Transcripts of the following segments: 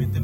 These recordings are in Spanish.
Este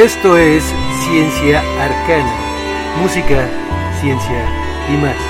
Esto es Ciencia Arcana, música, ciencia y magia.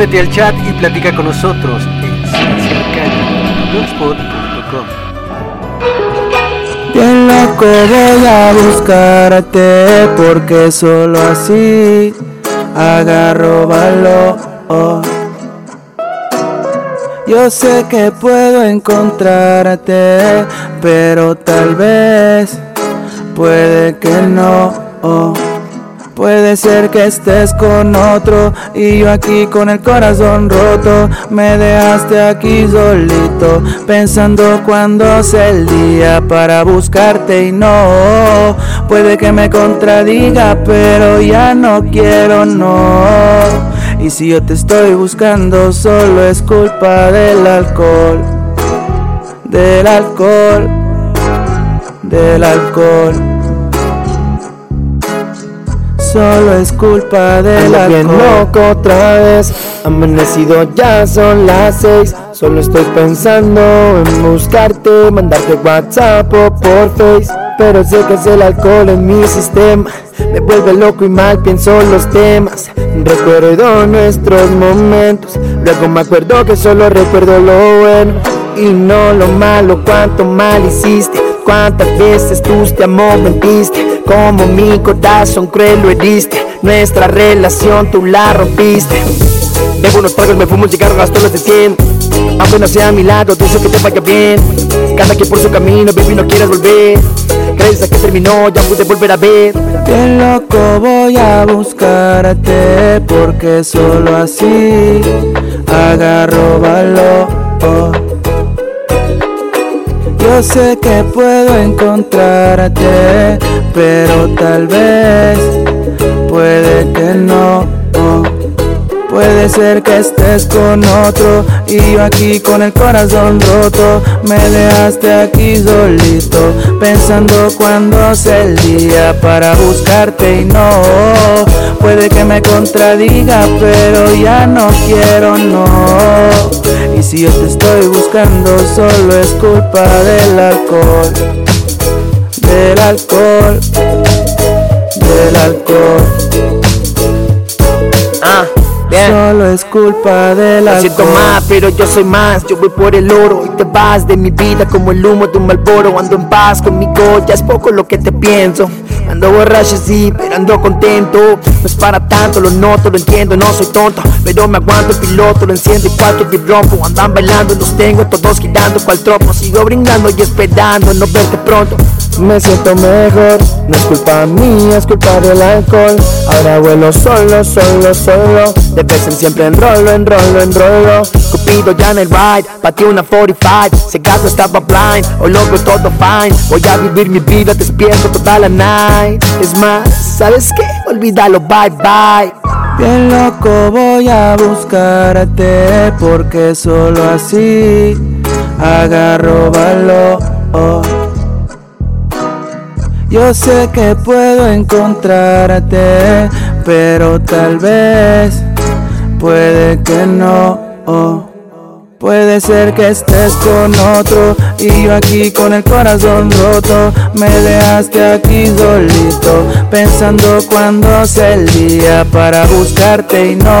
Únete al chat y platica con nosotros en cienciaarcana.blogspot.com. Bien loco voy a buscarte porque solo así agarro valor. Yo sé que puedo encontrarte, pero tal vez puede que no. Puede ser que estés con otro y yo aquí con el corazón roto. Me dejaste aquí solito, pensando cuándo sea el día para buscarte y no. Puede que me contradiga, pero ya no quiero, no. Y si yo te estoy buscando, solo es culpa del alcohol. Del alcohol. Del alcohol solo es culpa de la bien loco otra vez. Amanecido ya son las seis. Solo estoy pensando en buscarte Mandarte WhatsApp o por Face. Pero sé que es el alcohol en mi sistema. Me vuelve loco y mal pienso los temas. Recuerdo nuestros momentos. Luego me acuerdo que solo recuerdo lo bueno Y no lo malo, cuánto mal hiciste Cuántas veces tú te amor mentiste Como mi corazón cruel lo heriste. Nuestra relación tú la rompiste. Bebo unos tragos, me fumo un cigarro, gasto los de 100 Aunque no sea a mi lado, deseo que te vaya bien. Cada quien por su camino, baby, no quieras volver. Gracias a que terminó, ya pude volver a ver. Bien loco voy a buscarte Porque solo así agarro valor yo sé que puedo encontrarte, pero tal vez puede que no. Puede ser que estés con otro y yo aquí con el corazón roto. Me dejaste aquí solito, pensando cuándo día para buscarte y no. Puede que me contradiga, pero ya no quiero, no. Y si yo te estoy buscando, solo es culpa del alcohol. Del alcohol. Del alcohol. Ah. Solo es culpa de la. siento más, pero yo soy más. Yo voy por el oro y te vas de mi vida como el humo de un malboro. Ando en paz conmigo, ya es poco lo que te pienso. Ando borracho, sí, pero ando contento. No es para tanto, lo noto, lo entiendo, no soy tonto. Pero me aguanto piloto, lo enciendo y cuatro y rompo. Andan bailando, los tengo todos girando cual tropo. Sigo brindando y esperando no verte pronto me siento mejor. No es culpa mía, es culpa del alcohol. Ahora vuelo solo, solo, solo. De vez en siempre enrolo, enrolo, enrolo. Cupido ya en el ride, batí una 45. Se caso estaba blind, hoy logro todo fine. Voy a vivir mi vida despierto toda la night. Es más, ¿sabes qué? Olvídalo, bye bye. Bien loco voy a buscarte porque solo así agarro valor. Yo sé que puedo encontrarte, pero tal vez puede que no. Puede ser que estés con otro y yo aquí con el corazón roto. Me dejaste aquí solito, pensando cuándo sea el día para buscarte y no.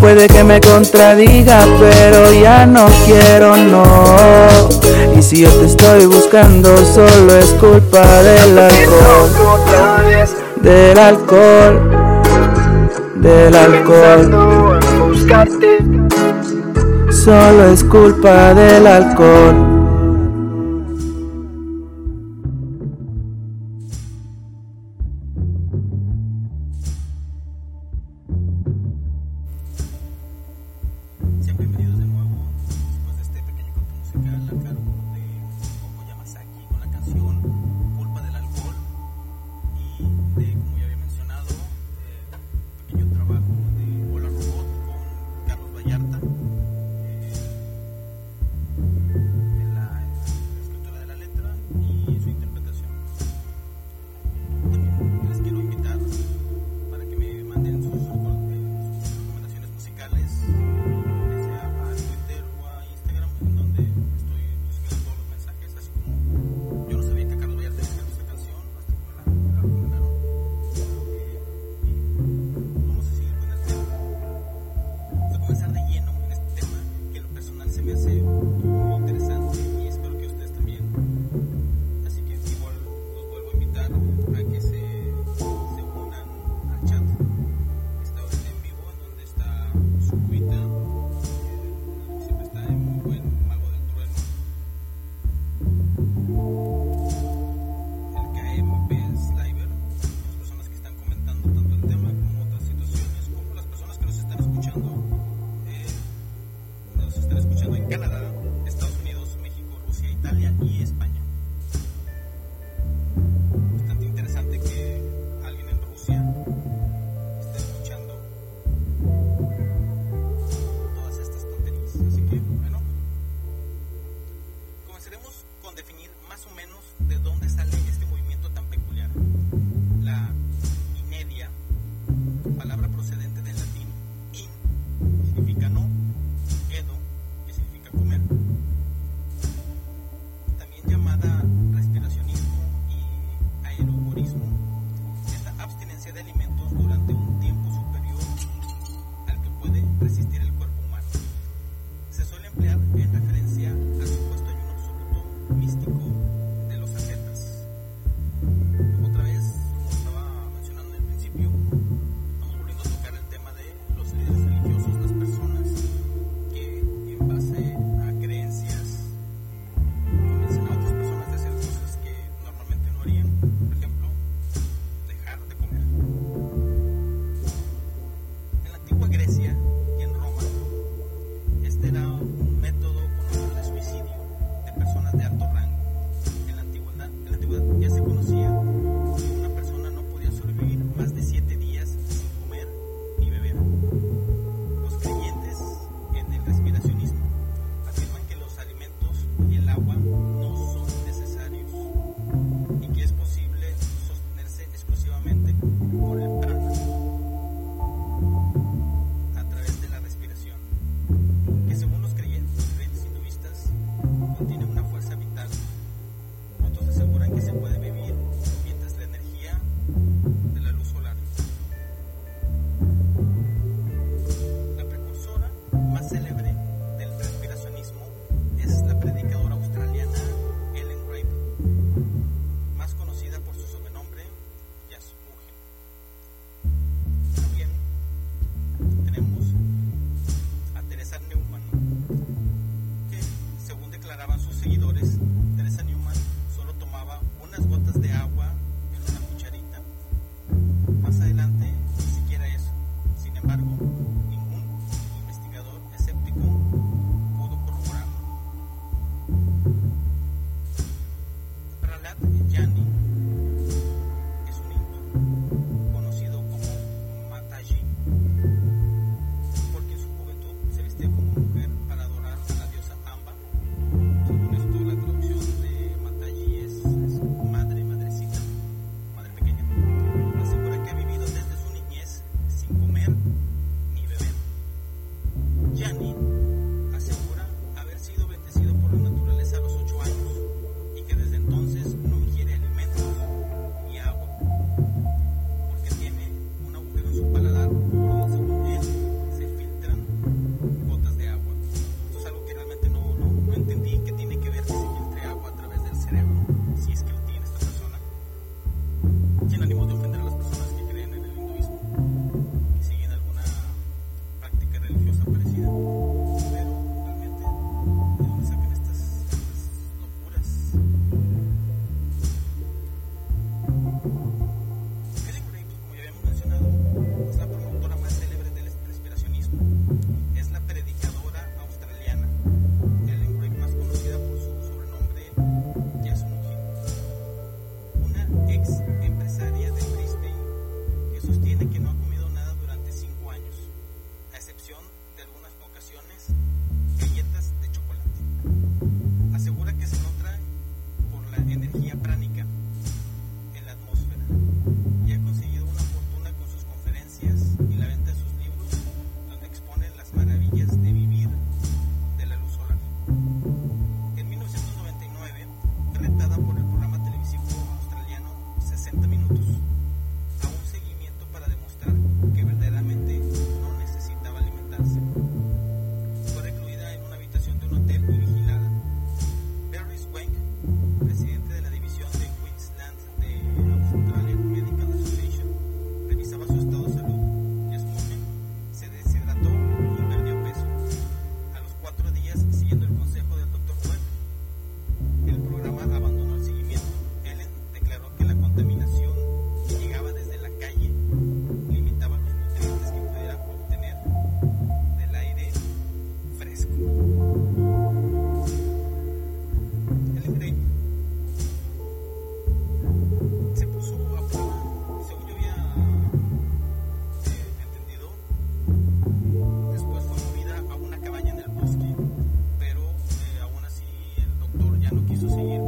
Puede que me contradiga, pero ya no quiero, no. Y si yo te estoy buscando, solo es culpa del alcohol. Del alcohol. Del alcohol solo es culpa del alcohol. подписников. ya no quiso seguir.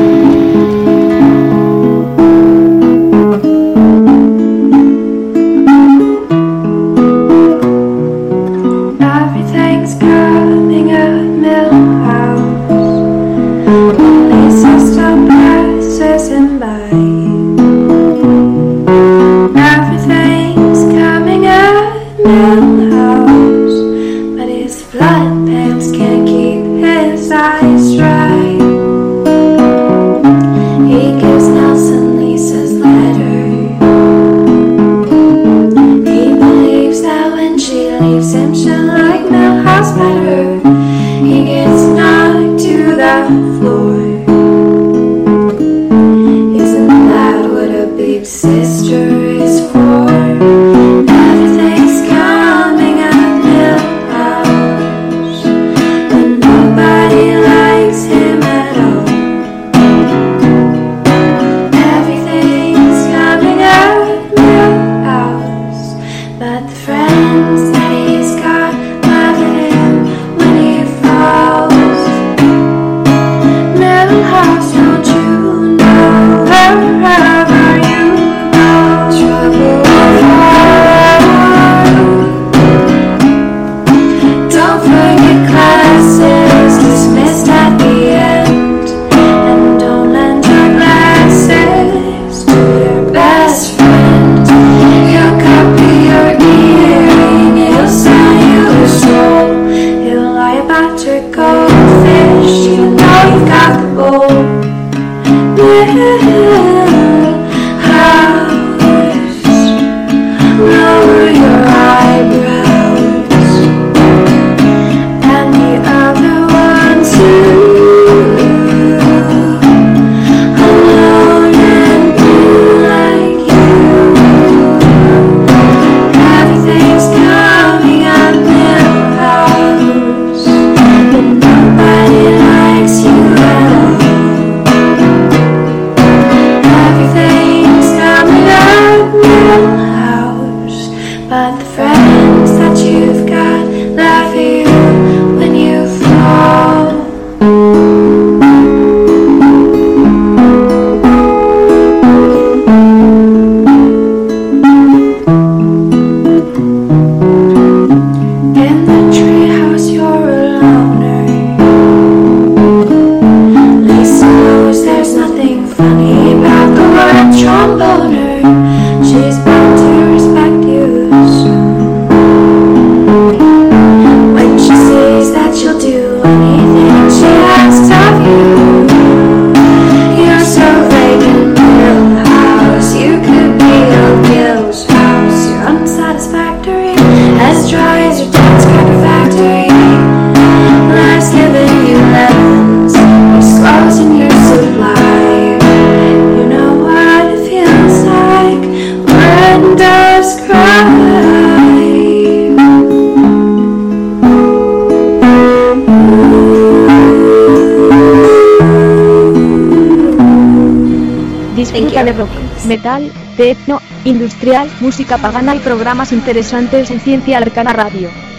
metal, techno, industrial, música pagana y programas interesantes en Ciencia Arcana Radio.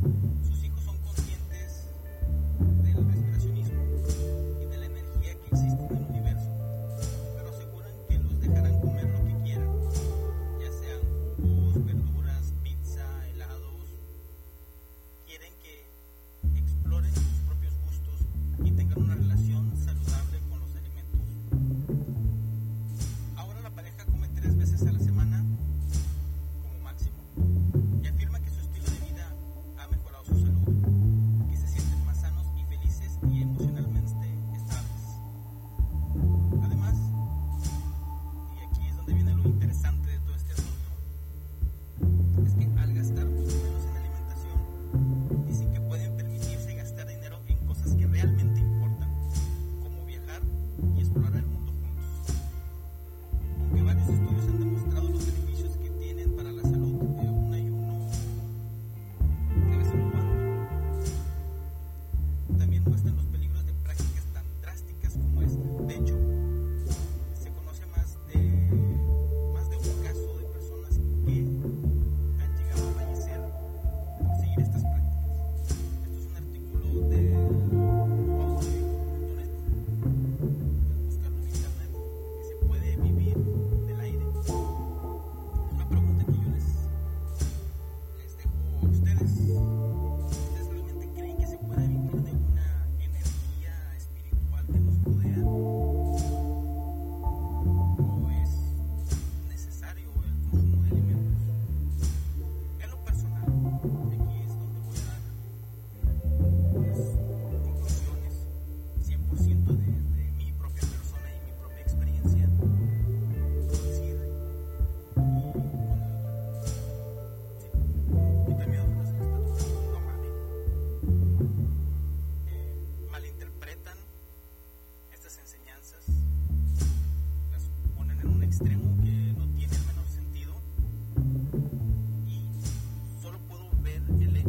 Thank you.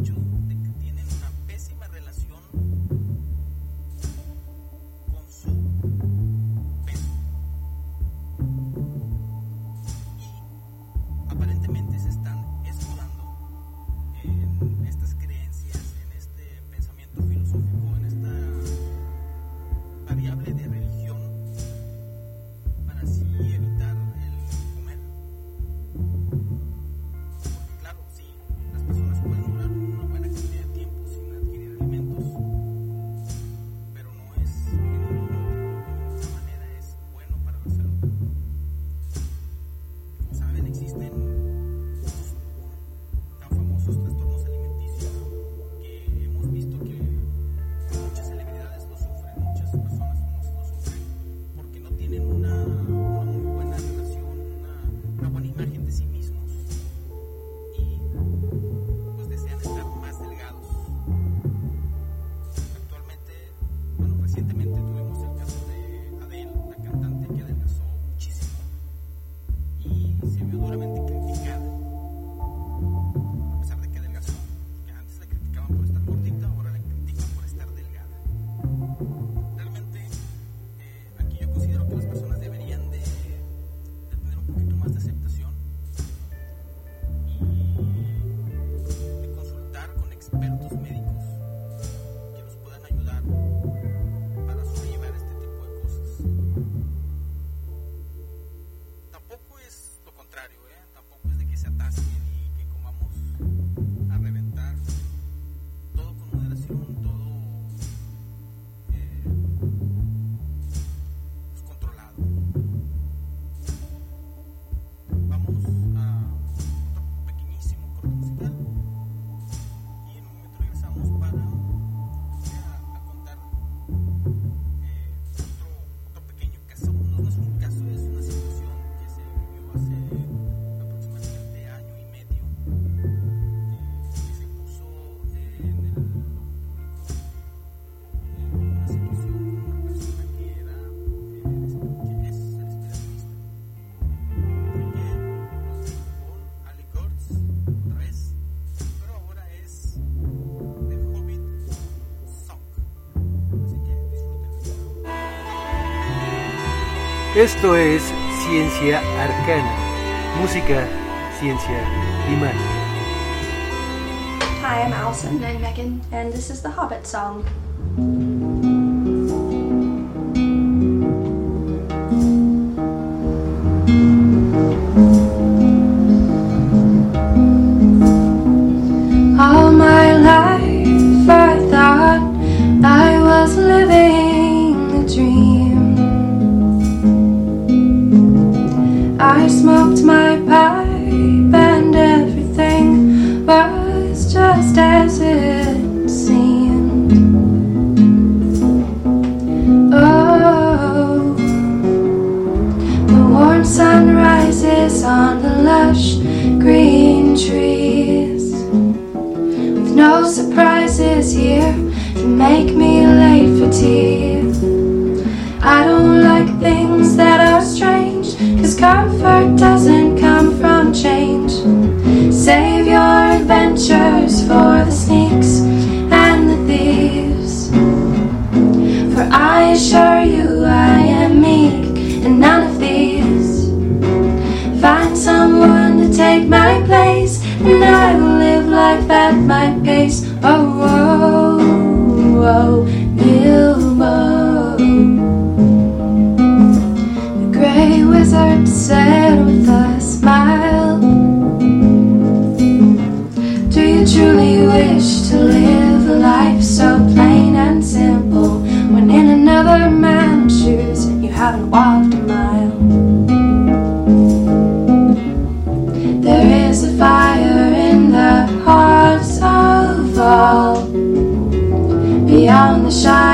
yo Esto es Ciencia Arcana, música, ciencia y magia. Hi, I'm Allison. And I'm Megan. And this is the Hobbit song. down the shine.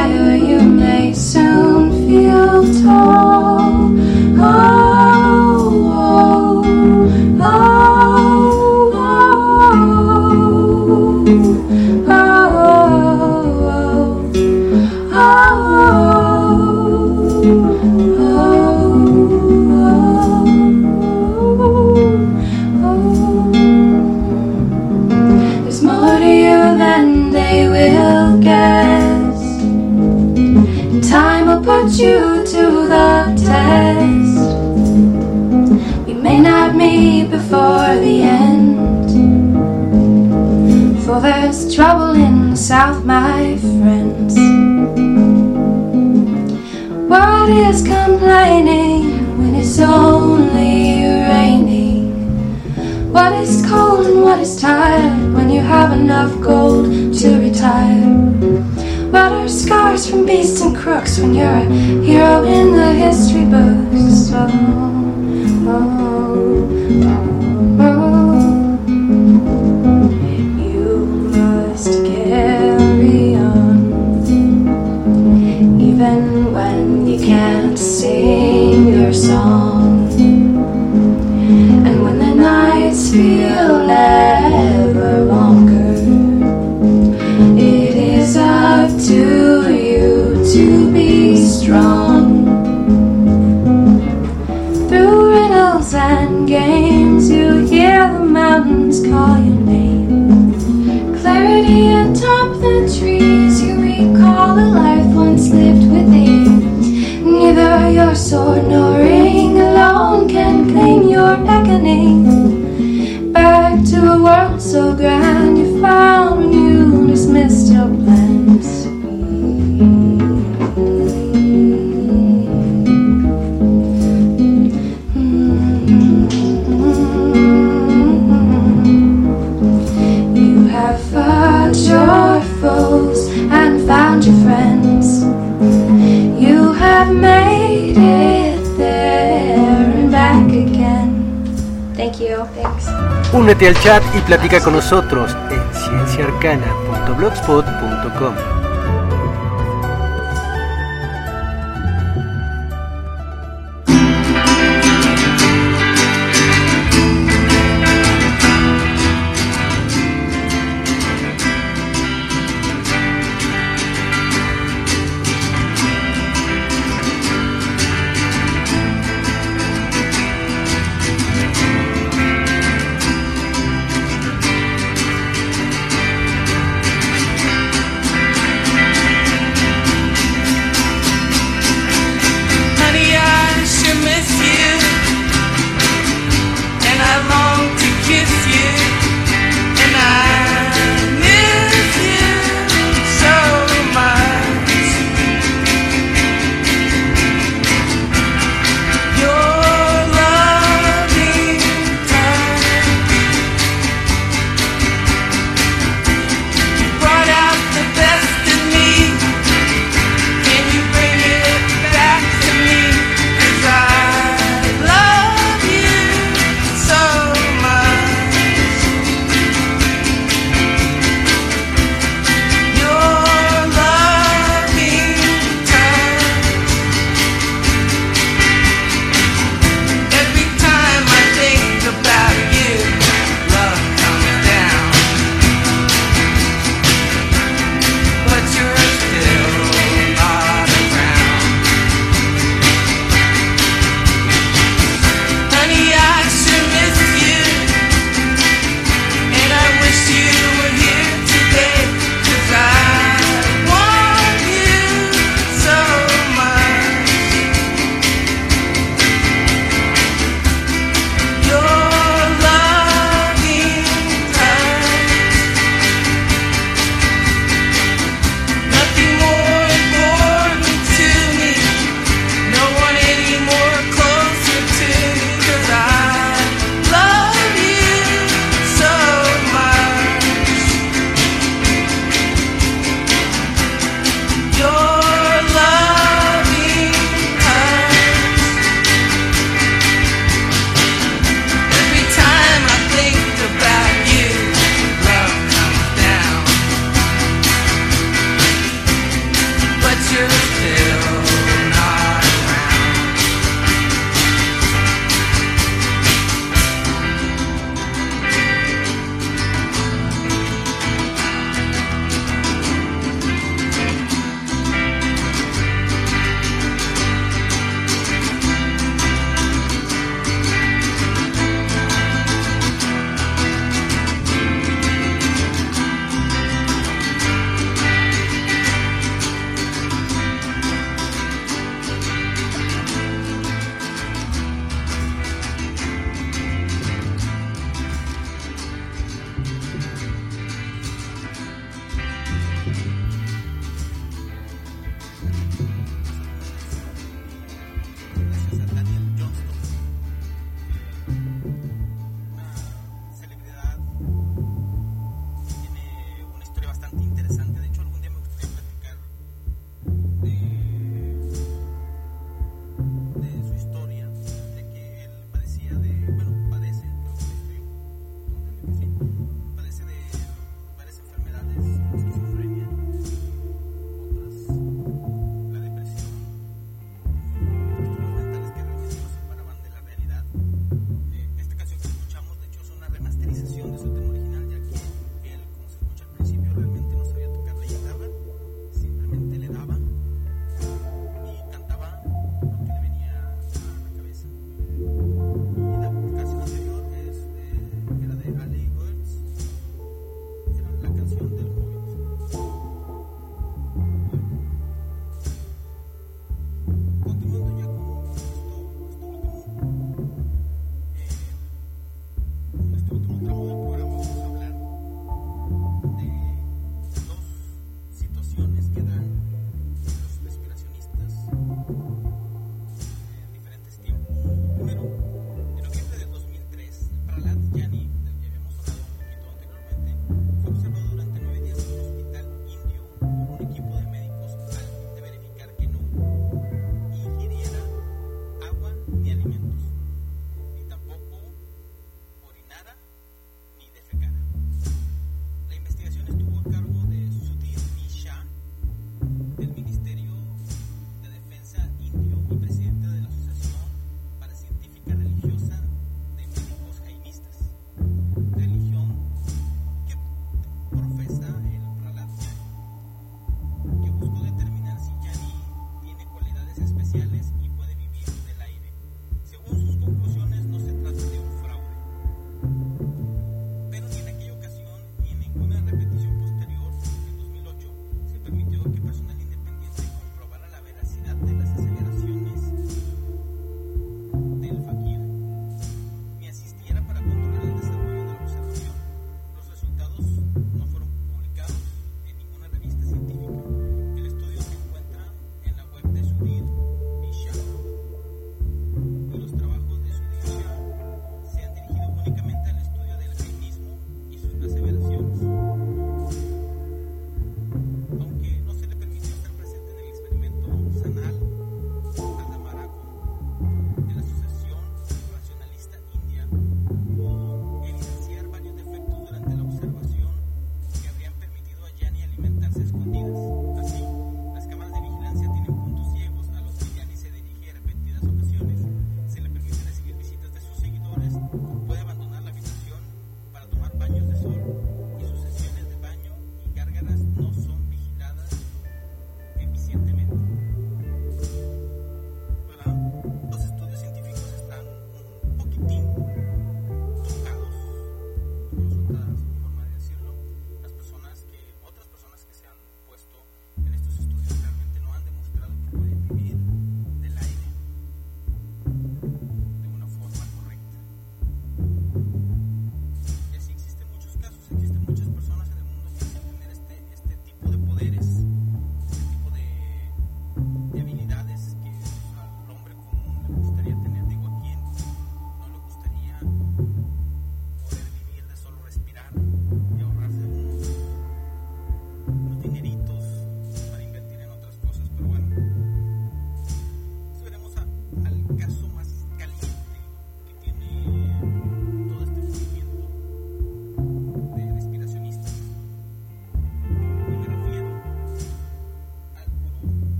Únete al chat y platica con nosotros en cienciaarcana.blogspot.com.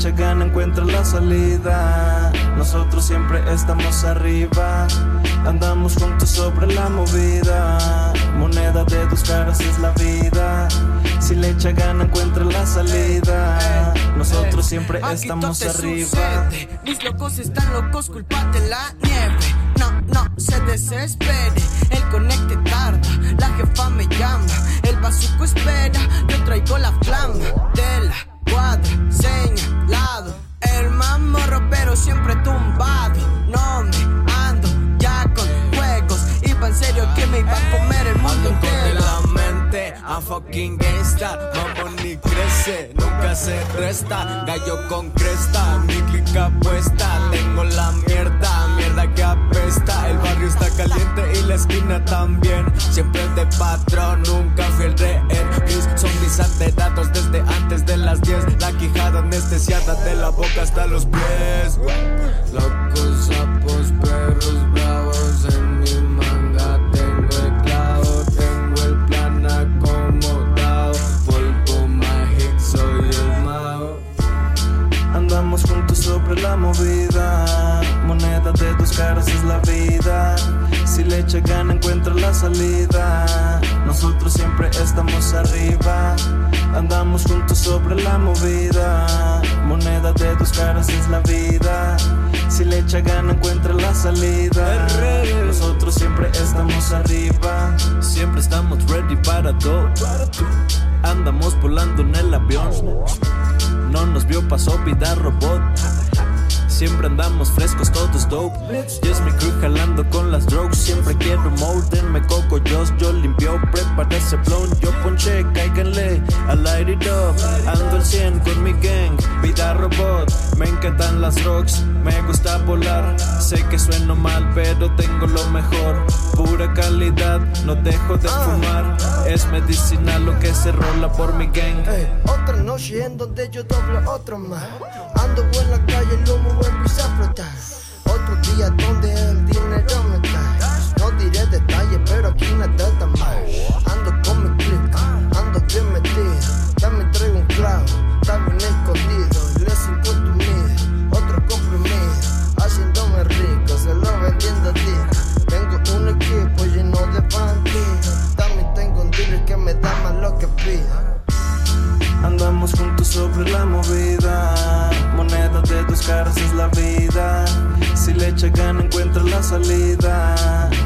Echa gana, encuentra la salida. Nosotros siempre estamos arriba. Andamos juntos sobre la movida. Moneda de dos caras es la vida. Si le echa gana, encuentra la salida. Nosotros siempre estamos arriba. Mis locos están locos, culpate la nieve. No, no se desespere. El conecte tarda, la jefa me llama. El bazuco espera, yo traigo la flama de la señalado. El mamorro, pero siempre tumbado. No me ando ya con juegos. Iba en serio que me iba a comer el mundo entero. la mente a fucking gangsta. Mambo ni crece, nunca se resta. Gallo con cresta, mi clica puesta. Tengo la mierda, mierda que El barrio está caliente y la esquina también. Siempre de patrón, nunca fui el rehén. Mis zombies alterados desde antes de las 10. La quijada anestesiada de la boca hasta los pies. Locos, sapos, perros Caras es la vida. Si le echa gana, encuentra la salida. Nosotros siempre estamos arriba. Andamos juntos sobre la movida. Moneda de dos caras es la vida. Si le echa gana, encuentra la salida. Nosotros siempre estamos arriba. Siempre estamos ready para todo. Andamos volando en el avión. No nos vio, pasó vida robot. Siempre andamos frescos, todos dope. Yo es mi crew jalando con las drugs. Siempre quiero more, denme coco, yo, yo limpio, prepara ese blon. Yo ponché, cáiganle, I light it up. Ando al 100 con mi gang, vida robot. Me encantan las rocks, me gusta volar. Sé que sueno mal, pero tengo lo mejor. Pura calidad, no dejo de fumar. Es medicinal lo que se rola por mi gang. Otra noche en donde yo doble otro más. Ando en la calle, el humo empieza a flotar. Otro día donde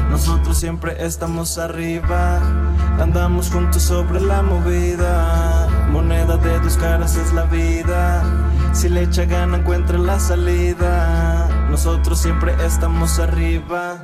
Nosotros siempre estamos arriba. Andamos juntos sobre la movida. Moneda de dos caras es la vida. Si le echa gana, encuentra la salida. Nosotros siempre estamos arriba.